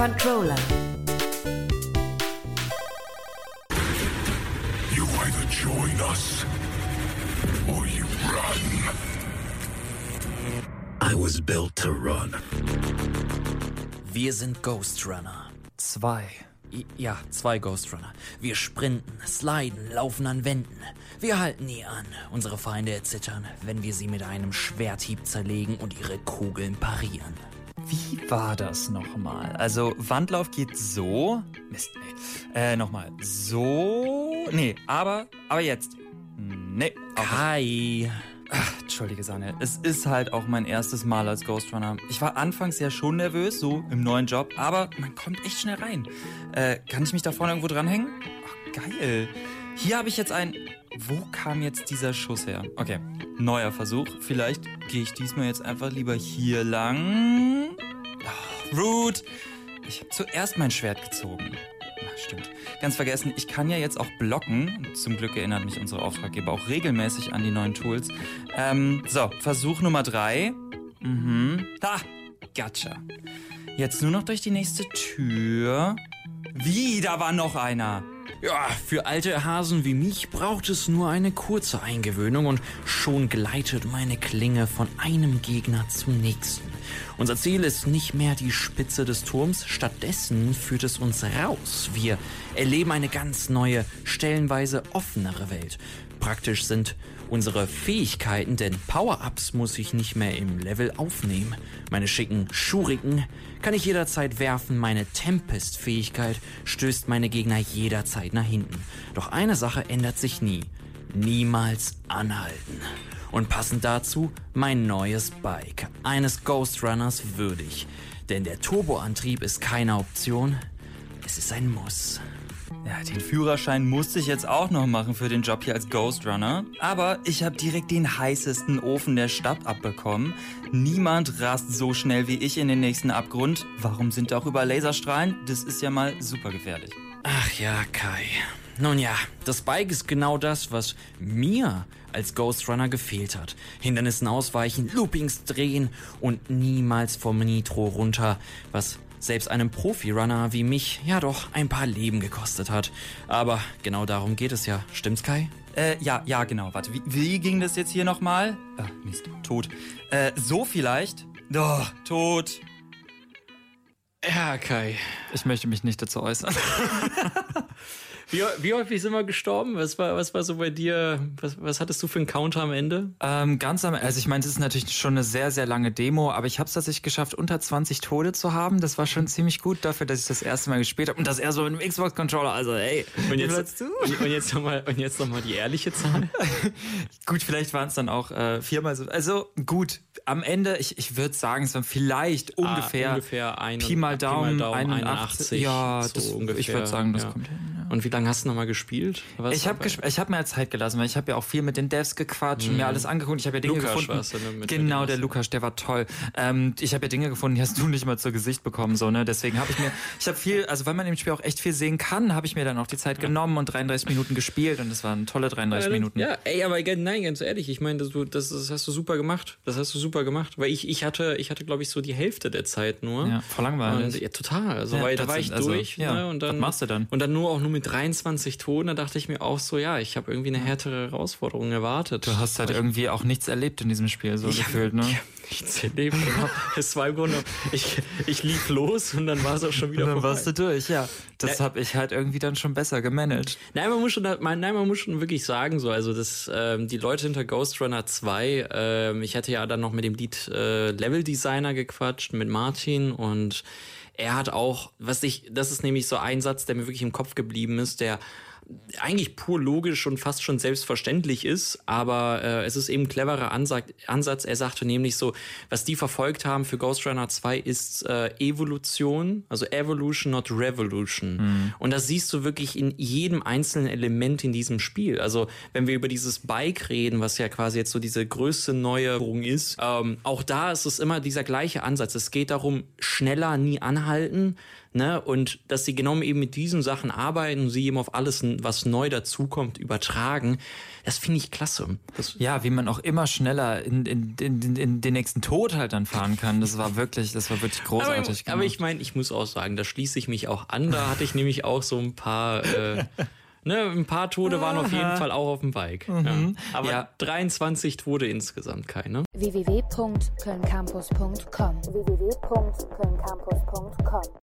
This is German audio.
Controller. You either join us or you run. I was built to run. Wir sind Ghost Runner. Zwei. Ja, zwei Ghost Runner. Wir sprinten, sliden, laufen an Wänden. Wir halten nie an. Unsere Feinde erzittern, wenn wir sie mit einem Schwerthieb zerlegen und ihre Kugeln parieren. Wie war das nochmal? Also, Wandlauf geht so. Mist, nee. Äh, nochmal. So. Nee, aber, aber jetzt. Nee. Kai. Ach, Entschuldige, Sanne. Es ist halt auch mein erstes Mal als Ghost Runner. Ich war anfangs ja schon nervös, so im neuen Job, aber man kommt echt schnell rein. Äh, kann ich mich da vorne irgendwo dranhängen? Ach, geil. Hier habe ich jetzt ein. Wo kam jetzt dieser Schuss her? Okay, neuer Versuch. Vielleicht gehe ich diesmal jetzt einfach lieber hier lang. Oh, rude. Ich habe zuerst mein Schwert gezogen. Ach, stimmt. Ganz vergessen, ich kann ja jetzt auch blocken. Zum Glück erinnert mich unsere Auftraggeber auch regelmäßig an die neuen Tools. Ähm, so, Versuch Nummer drei. Mhm. Ha, gotcha. Jetzt nur noch durch die nächste Tür. Wie, da war noch einer. Ja, für alte Hasen wie mich braucht es nur eine kurze Eingewöhnung und schon gleitet meine Klinge von einem Gegner zum nächsten. Unser Ziel ist nicht mehr die Spitze des Turms, stattdessen führt es uns raus. Wir erleben eine ganz neue, stellenweise offenere Welt. Praktisch sind unsere Fähigkeiten, denn Power-Ups muss ich nicht mehr im Level aufnehmen. Meine schicken Schuriken kann ich jederzeit werfen, meine Tempest-Fähigkeit stößt meine Gegner jederzeit nach hinten. Doch eine Sache ändert sich nie. Niemals anhalten. Und passend dazu mein neues Bike. Eines Ghost Runners würdig. Denn der Turboantrieb ist keine Option, es ist ein Muss. Ja, den Führerschein musste ich jetzt auch noch machen für den Job hier als Ghost Runner. Aber ich habe direkt den heißesten Ofen der Stadt abbekommen. Niemand rast so schnell wie ich in den nächsten Abgrund. Warum sind da auch über Laserstrahlen? Das ist ja mal super gefährlich. Ach ja, Kai. Nun ja, das Bike ist genau das, was mir als Ghost Runner gefehlt hat. Hindernissen ausweichen, Loopings drehen und niemals vom Nitro runter, was selbst einem Profi-Runner wie mich ja doch ein paar Leben gekostet hat. Aber genau darum geht es ja, stimmt's Kai? Äh, ja, ja, genau. Warte, wie, wie ging das jetzt hier nochmal? Ah, Mist, tot. Äh, so vielleicht? Doch, tot. Ja, Kai. Ich möchte mich nicht dazu äußern. Wie, wie häufig sind wir gestorben? Was war, was war so bei dir? Was, was hattest du für einen Counter am Ende? Ähm, ganz am, also ich meine, das ist natürlich schon eine sehr, sehr lange Demo, aber ich habe es tatsächlich geschafft, unter 20 Tode zu haben. Das war schon ziemlich gut dafür, dass ich das erste Mal gespielt habe und das eher so mit einem Xbox-Controller. Also, ey, Und jetzt, du? und, und jetzt nochmal und jetzt noch mal die ehrliche Zahl. Gut, vielleicht waren es dann auch äh, viermal so. Also gut, am Ende, ich, ich würde sagen, es waren vielleicht ungefähr, Ah, ungefähr ein, Pi mal Daumen, Pi mal Daumen 81. 81. Ja, so das, ungefähr, ich würde sagen, das ja. kommt hin. Ja. Und wie lange hast du nochmal gespielt? Was Ich habe ich hab mir Zeit gelassen, weil ich habe ja auch viel mit den Devs gequatscht und mir alles angeguckt. Ich habe ja Dinge Mhm. Lukas gefunden. warst du, ne, genau, der Lukas, der war toll. Ähm, ich habe ja Dinge gefunden, die hast du nicht mal zu Gesicht bekommen, so ne. Deswegen habe ich mir, ich habe viel, also weil man im Spiel auch echt viel sehen kann, habe ich mir dann auch die Zeit genommen und 33 Minuten gespielt und es waren tolle 33 Minuten. Ja, ey, aber nein, ganz ehrlich, ich meine, das, das, das hast du super gemacht. Das hast du super gemacht. Weil ich, ich hatte, ich hatte, glaube ich, so die Hälfte der Zeit nur. Ja, voll langweilig. Und, ja, total. Also, Ja, weil da war ich also, durch. ja, ne, und dann, was machst du dann? Und dann nur auch nur mit 23 Toten. Da dachte ich mir auch so, ja, ich habe irgendwie eine härtere Herausforderung erwartet. Du hast halt irgendwie auch nichts erlebt in diesem Spiel, so gefühlt, ne? Ich hab nichts erlebt. Es war im Grunde, ich, ich lief los und dann war es auch schon wieder Und dann vorbei. warst du durch, ja. Das habe ich halt irgendwie dann schon besser gemanagt. Nein, man muss schon, nein, man muss schon wirklich sagen, so, also das, ähm, die Leute hinter Ghost Runner 2, ähm, ich hatte ja dann noch mit dem Lead äh, Level Designer gequatscht, mit Martin und er hat auch, was ich, das ist nämlich so ein Satz, der mir wirklich im Kopf geblieben ist, der eigentlich pur logisch und fast schon selbstverständlich ist, aber äh, es ist eben ein cleverer Ansatz, Ansatz. Er sagte nämlich so, was die verfolgt haben für Ghost Runner 2 ist äh, Evolution, also Evolution, not Revolution. Und das siehst du wirklich in jedem einzelnen Element in diesem Spiel. Also wenn wir über dieses Bike reden, was ja quasi jetzt so diese größte Neuerung ist, ähm, auch da ist es immer dieser gleiche Ansatz. Es geht darum, schneller nie anhalten, Ne? Und dass sie genau eben mit diesen Sachen arbeiten und sie eben auf alles, was neu dazukommt, übertragen, das finde ich klasse. Das ja, wie man auch immer schneller in, in, in, in, den nächsten Tod halt dann fahren kann. Das war wirklich, das war wirklich großartig. Aber, aber ich meine, ich muss auch sagen, da schließe ich mich auch an. Da hatte ich nämlich auch so ein paar. Äh, Ne, ein paar Tode waren auf jeden Fall auch auf dem Bike. Mhm. Ja. Aber ja. 23 Tode insgesamt keine. www.kölncampus.com www